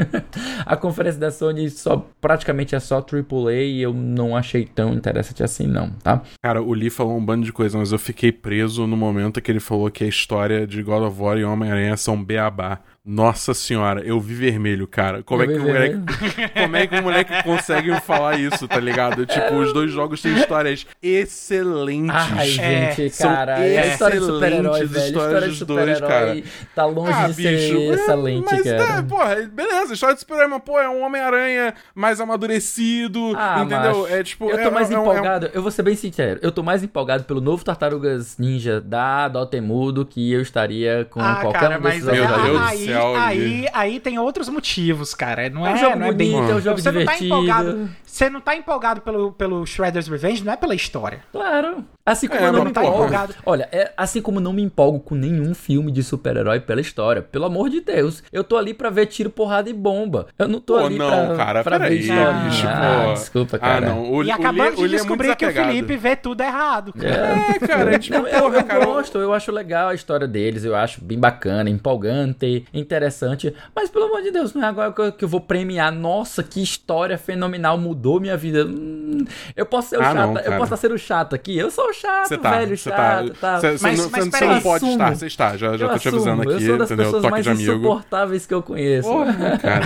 a conferência da Sony só praticamente é só AAA e eu não achei tão interessante assim, não, tá? Cara, o Lee falou um bando de coisa, mas eu fiquei preso no momento que ele falou que a história de God of War e Homem-Aranha são beabá. Nossa senhora, eu vi vermelho, cara. Como é, que o moleque, como é que o moleque consegue falar isso, tá ligado? Tipo, os dois jogos têm histórias excelentes. Ai, gente, cara. É a história de super-herói, velho. História de super-herói tá longe ah, de bicho, ser excelente, mas, cara. É, porra, beleza. História de super-herói, mas, pô, é um Homem-Aranha mais amadurecido, ah, entendeu? Macho. É tipo... Eu tô é, mais é, empolgado, é eu vou ser bem sincero, eu tô mais empolgado pelo novo Tartarugas Ninja da Dotemu do que eu estaria com ah, qualquer cara, um desses mas, Meu Deus do céu Aí, aí tem outros motivos, cara. Não é, é um jogo não é bonito, bem... é um jogo você divertido. Não tá empolgado, você não tá empolgado pelo, pelo Shredder's Revenge, não é pela história. Claro. Assim como é, eu não me tá empolgo. Empolgado. Olha, é, assim como não me empolgo com nenhum filme de super-herói pela história. Pelo amor de Deus. Eu tô ali pra ver tiro, porrada e bomba. Eu não tô Pô, ali não, pra, cara, pra ver aí, bicho, ah, desculpa, cara. Ah, não. O, e acabamos de é descobrir é que o Felipe vê tudo errado. Cara. É, cara. É, tipo, não, porra, eu, eu gosto, eu acho legal a história deles. Eu acho bem bacana, empolgante, interessante. Mas, pelo amor de Deus, não é agora que eu, que eu vou premiar. Nossa, que história fenomenal. Mudou minha vida. Hum, eu posso ser o ah, chato. Não, eu posso ser o chato aqui. Eu sou o chato, tá. velho você tá. tá. Cê, mas, não, mas você não pode estar, você está. Já, já tô te avisando aqui, eu sou das entendeu? Pessoas Toque mais de amigo. insuportáveis que eu conheço. Porra, cara.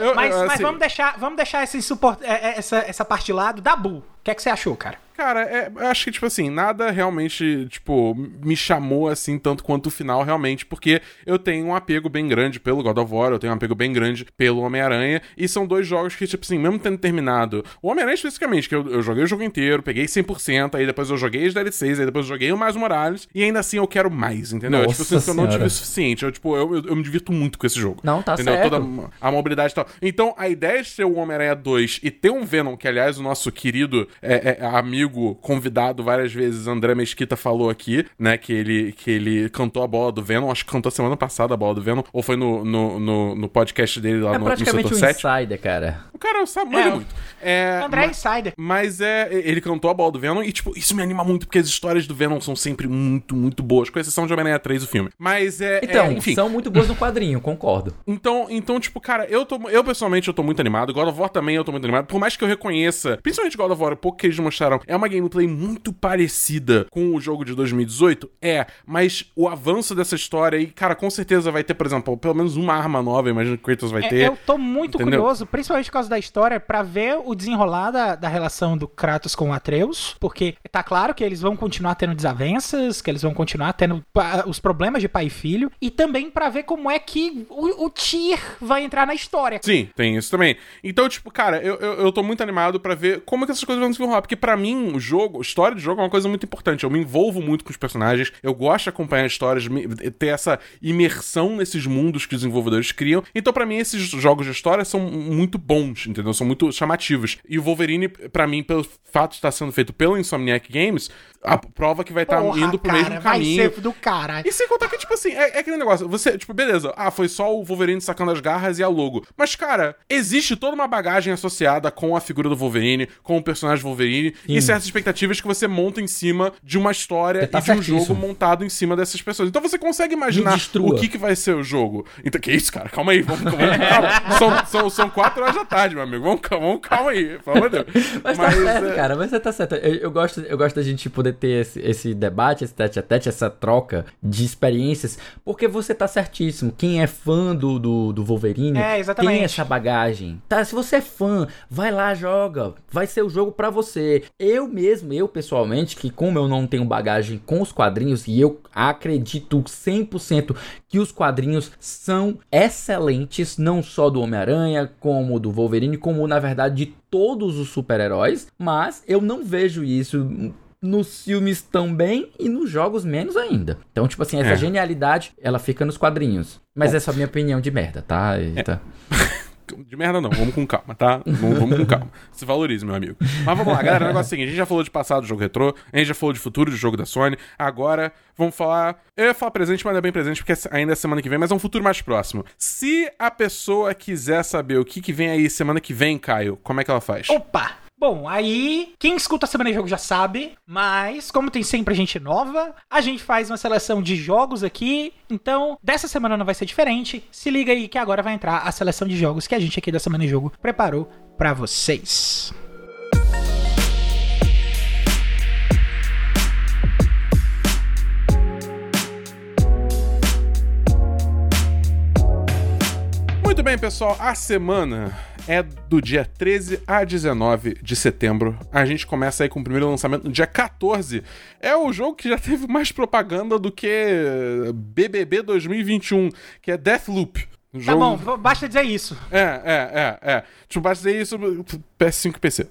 eu, eu, mas, assim... mas vamos deixar, vamos deixar esse suport, é, é, essa, essa parte de lado. Dabu, o que é que você achou, cara? Cara, é, eu acho que, tipo assim, nada realmente, tipo, me chamou assim tanto quanto o final, realmente, porque eu tenho um apego bem grande pelo God of War, eu tenho um apego bem grande pelo Homem-Aranha, e são dois jogos que, tipo assim, mesmo tendo terminado. O Homem-Aranha especificamente, que eu, eu, joguei o jogo inteiro, peguei 100%, aí depois eu joguei os DLCs, aí depois eu joguei o Mais Morales, e ainda assim eu quero mais, entendeu? Nossa tipo assim, eu não tive o suficiente. Eu, tipo, eu, eu, eu, me divirto muito com esse jogo. Não, tá entendeu? certo. Toda a mobilidade e tal. Então, a ideia de ter o Homem-Aranha 2 e ter um Venom, que aliás o nosso querido é, é, amigo, convidado várias vezes, André Mesquita, falou aqui, né, que ele, que ele cantou a bola do Venom, acho que cantou semana passada a bola do Venom, ou foi no, no, no, no podcast dele lá é no, praticamente no um insider, cara. O cara sabe é, muito. É, André mas, Insider. Mas é, ele cantou a bola do Venom e, tipo, isso me anima muito, porque as histórias do Venom são sempre muito, muito boas, com exceção de Homem-Aranha 3, o filme. Mas é. Então, é, enfim. são muito boas no quadrinho, concordo. Então, então, tipo, cara, eu tô. Eu pessoalmente eu tô muito animado. God of War também eu tô muito animado. Por mais que eu reconheça, principalmente God of War, o pouco que eles mostraram, é uma gameplay muito parecida com o jogo de 2018. É, mas o avanço dessa história aí, cara, com certeza vai ter, por exemplo, pelo menos uma arma nova, imagino que Kratos vai é, ter. Eu tô muito entendeu? curioso, principalmente por causa da história, para ver o desenrolar da, da relação do Kratos com o Atreus, porque tá claro que eles vão continuar tendo desavenças, que eles vão continuar tendo os problemas de pai e filho, e também para ver como é que o, o Tyr vai entrar na história. Sim, tem isso também. Então, tipo, cara, eu, eu, eu tô muito animado para ver como é que essas coisas vão se desenrolar, porque para mim, o jogo, a história de jogo é uma coisa muito importante. Eu me envolvo muito com os personagens, eu gosto de acompanhar histórias, ter essa imersão nesses mundos que os desenvolvedores criam. Então, para mim, esses jogos de história são muito bons, entendeu? São muito chamativos. E o Wolverine, para mim, pelo fato de estar sendo feito pelo Insomniac Games, a prova que vai estar tá indo pro cara, mesmo caminho. Do cara. E sem contar que, tipo assim, é, é, aquele negócio. Você, tipo, beleza. Ah, foi só o Wolverine sacando as garras e a logo. Mas, cara, existe toda uma bagagem associada com a figura do Wolverine, com o personagem Wolverine, Sim. e certas expectativas que você monta em cima de uma história tá e de um jogo montado em cima dessas pessoas. Então você consegue imaginar o que, que vai ser o jogo. Então, que isso, cara? Calma aí, vamos, vamos calma. São, são, são quatro horas da tarde, meu amigo. Vamos, vamos calma aí, pelo amor de Deus. Mas, tá mas tá certo, é... cara, mas você tá certo. Eu, eu, gosto, eu gosto da gente poder ter esse, esse debate, esse tete a tete, essa troca de experiências, porque você tá certíssimo. Quem é fã do, do, do Wolverine é, tem essa bagagem. Tá, se você é fã, vai lá, joga. Vai ser o jogo para você. Eu mesmo, eu pessoalmente, que como eu não tenho bagagem com os quadrinhos, e eu acredito 100% que os quadrinhos são excelentes, não só do Homem-Aranha, como do Wolverine, como na verdade de todos os super-heróis, mas eu não vejo isso nos filmes também e nos jogos menos ainda. Então, tipo assim, essa é. genialidade, ela fica nos quadrinhos. Mas Bom. é só minha opinião de merda, tá? Eita. É. De merda não, vamos com calma, tá? Vamos, vamos com calma. Se valorize, meu amigo. Mas vamos lá, galera. O negócio é o seguinte: a gente já falou de passado do jogo retrô, a gente já falou de futuro do jogo da Sony. Agora, vamos falar. Eu ia falar presente, mas é bem presente, porque ainda é semana que vem, mas é um futuro mais próximo. Se a pessoa quiser saber o que, que vem aí semana que vem, Caio, como é que ela faz? Opa! Bom, aí quem escuta a Semana de Jogo já sabe, mas como tem sempre gente nova, a gente faz uma seleção de jogos aqui. Então, dessa semana não vai ser diferente. Se liga aí que agora vai entrar a seleção de jogos que a gente aqui da Semana de Jogo preparou para vocês. Muito bem, pessoal, a semana é do dia 13 a 19 de setembro. A gente começa aí com o primeiro lançamento no dia 14. É o jogo que já teve mais propaganda do que BBB 2021, que é Deathloop. Tá jogo... Tá bom, basta dizer isso. É, é, é, é. Tipo, basta dizer isso PS5 e PC.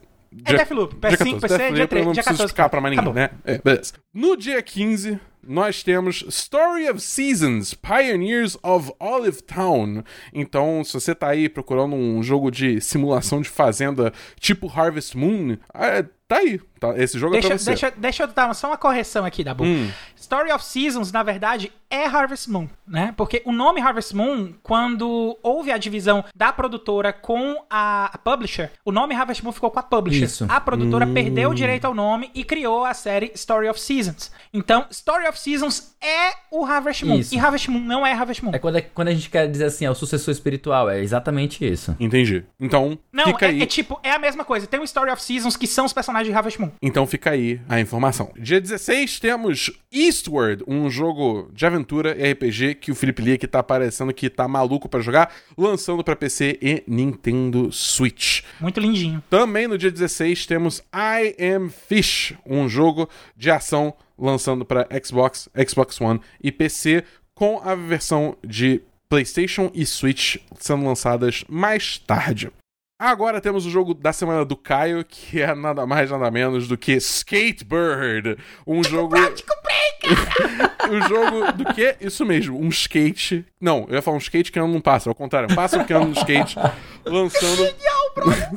É Deathloop, PS5, dia PC, Deathloop, dia 3, não dia 14. explicar pra mais ninguém, né? É, beleza. No dia 15, nós temos Story of Seasons, Pioneers of Olive Town. Então, se você tá aí procurando um jogo de simulação de fazenda tipo Harvest Moon, é, tá aí. Tá, esse jogo deixa, é pra você. Deixa, deixa eu dar só uma correção aqui, Dabu. Hum. Story of Seasons, na verdade, é Harvest Moon, né? Porque o nome Harvest Moon, quando houve a divisão da produtora com a publisher, o nome Harvest Moon ficou com a publisher. Isso. A produtora hum. perdeu o direito ao nome e criou a série Story of Seasons. Então, Story of Seasons é o Harvest Moon. Isso. E Harvest Moon não é Harvest Moon. É quando, é quando a gente quer dizer assim, é o sucessor espiritual. É exatamente isso. Entendi. Então, não, fica é, aí. é tipo, é a mesma coisa. Tem o Story of Seasons que são os personagens de Harvest Moon. Então fica aí a informação. Dia 16 temos Eastward, um jogo de aventura e RPG que o Felipe Lia que tá aparecendo que tá maluco para jogar, lançando para PC e Nintendo Switch. Muito lindinho. Também no dia 16 temos I Am Fish, um jogo de ação lançando para Xbox, Xbox One e PC com a versão de PlayStation e Switch sendo lançadas mais tarde. Agora temos o jogo da semana do Caio, que é nada mais nada menos do que Skatebird, um jogo o jogo do que? Isso mesmo, um skate. Não, eu ia falar um skate que anda num pássaro, ao contrário, um pássaro que anda no skate, lançando. Genial,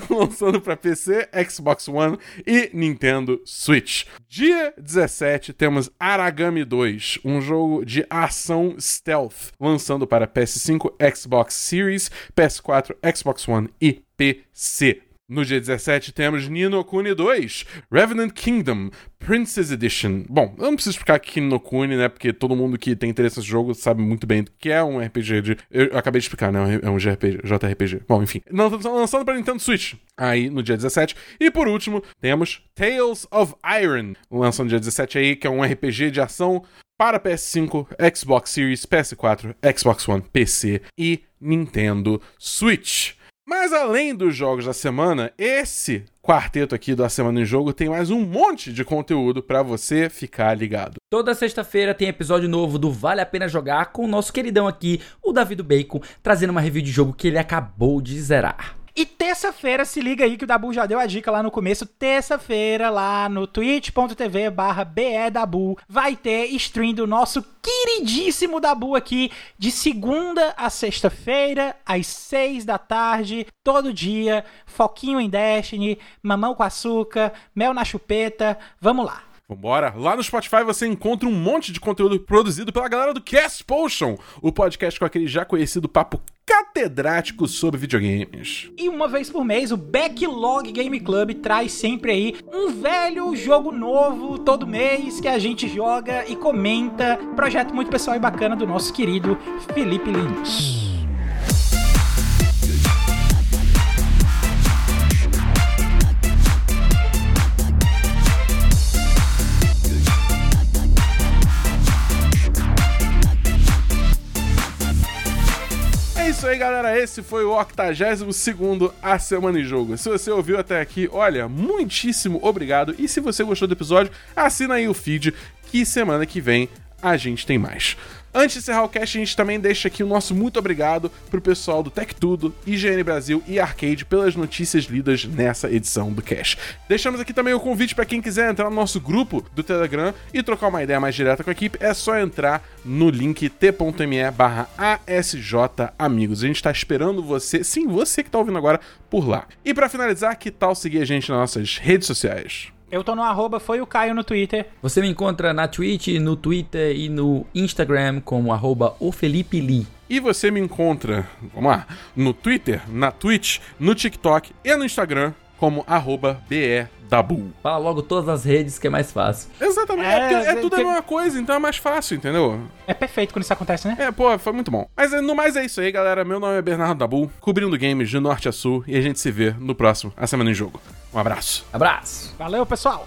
lançando pra PC, Xbox One e Nintendo Switch. Dia 17 temos Aragami 2, um jogo de ação stealth, lançando para PS5, Xbox Series, PS4, Xbox One e PC. No dia 17 temos Nino Kuni 2, Revenant Kingdom, Princess Edition. Bom, eu não preciso explicar aqui no Kuni, né? Porque todo mundo que tem interesse nesse jogo sabe muito bem que é um RPG de. Eu acabei de explicar, né? É um JRPG. JRPG. Bom, enfim. Lançando para Nintendo Switch. Aí, no dia 17. E por último, temos Tales of Iron. Lançando no dia 17 aí, que é um RPG de ação para PS5, Xbox Series, PS4, Xbox One, PC e Nintendo Switch. Mas além dos jogos da semana, esse quarteto aqui da Semana em Jogo tem mais um monte de conteúdo para você ficar ligado. Toda sexta-feira tem episódio novo do Vale a Pena Jogar com o nosso queridão aqui, o Davi do Bacon, trazendo uma review de jogo que ele acabou de zerar. E terça-feira, se liga aí que o Dabu já deu a dica lá no começo. Terça-feira, lá no twitch.tv barra BEDabu, vai ter stream do nosso queridíssimo Dabu aqui, de segunda a sexta-feira, às seis da tarde, todo dia. Foquinho em Destiny, mamão com açúcar, mel na chupeta. Vamos lá. Vambora! Lá no Spotify você encontra um monte de conteúdo produzido pela galera do Cast Potion, o podcast com aquele já conhecido papo catedrático sobre videogames. E uma vez por mês, o Backlog Game Club traz sempre aí um velho jogo novo todo mês que a gente joga e comenta. Projeto muito pessoal e bacana do nosso querido Felipe Lins. Isso aí, galera. Esse foi o 82 A Semana em Jogo. Se você ouviu até aqui, olha, muitíssimo obrigado. E se você gostou do episódio, assina aí o feed que semana que vem a gente tem mais. Antes de encerrar o cast, a gente também deixa aqui o nosso muito obrigado pro pessoal do Tech Tudo, IGN Brasil e Arcade pelas notícias lidas nessa edição do cast. Deixamos aqui também o convite para quem quiser entrar no nosso grupo do Telegram e trocar uma ideia mais direta com a equipe, é só entrar no link t.me barra amigos. A gente tá esperando você, sim, você que tá ouvindo agora, por lá. E para finalizar, que tal seguir a gente nas nossas redes sociais? Eu tô no arroba, foi o Caio no Twitter. Você me encontra na Twitch, no Twitter e no Instagram como arroba o Felipe Lee. E você me encontra, vamos lá, no Twitter, na Twitch, no TikTok e no Instagram como arroba BEDabu. Fala logo todas as redes que é mais fácil. Exatamente, é, é, é tudo que... a mesma coisa, então é mais fácil, entendeu? É perfeito quando isso acontece, né? É, pô, foi muito bom. Mas no mais é isso aí, galera. Meu nome é Bernardo Dabu, cobrindo games de norte a sul, e a gente se vê no próximo A Semana em Jogo. Um abraço. Abraço. Valeu, pessoal.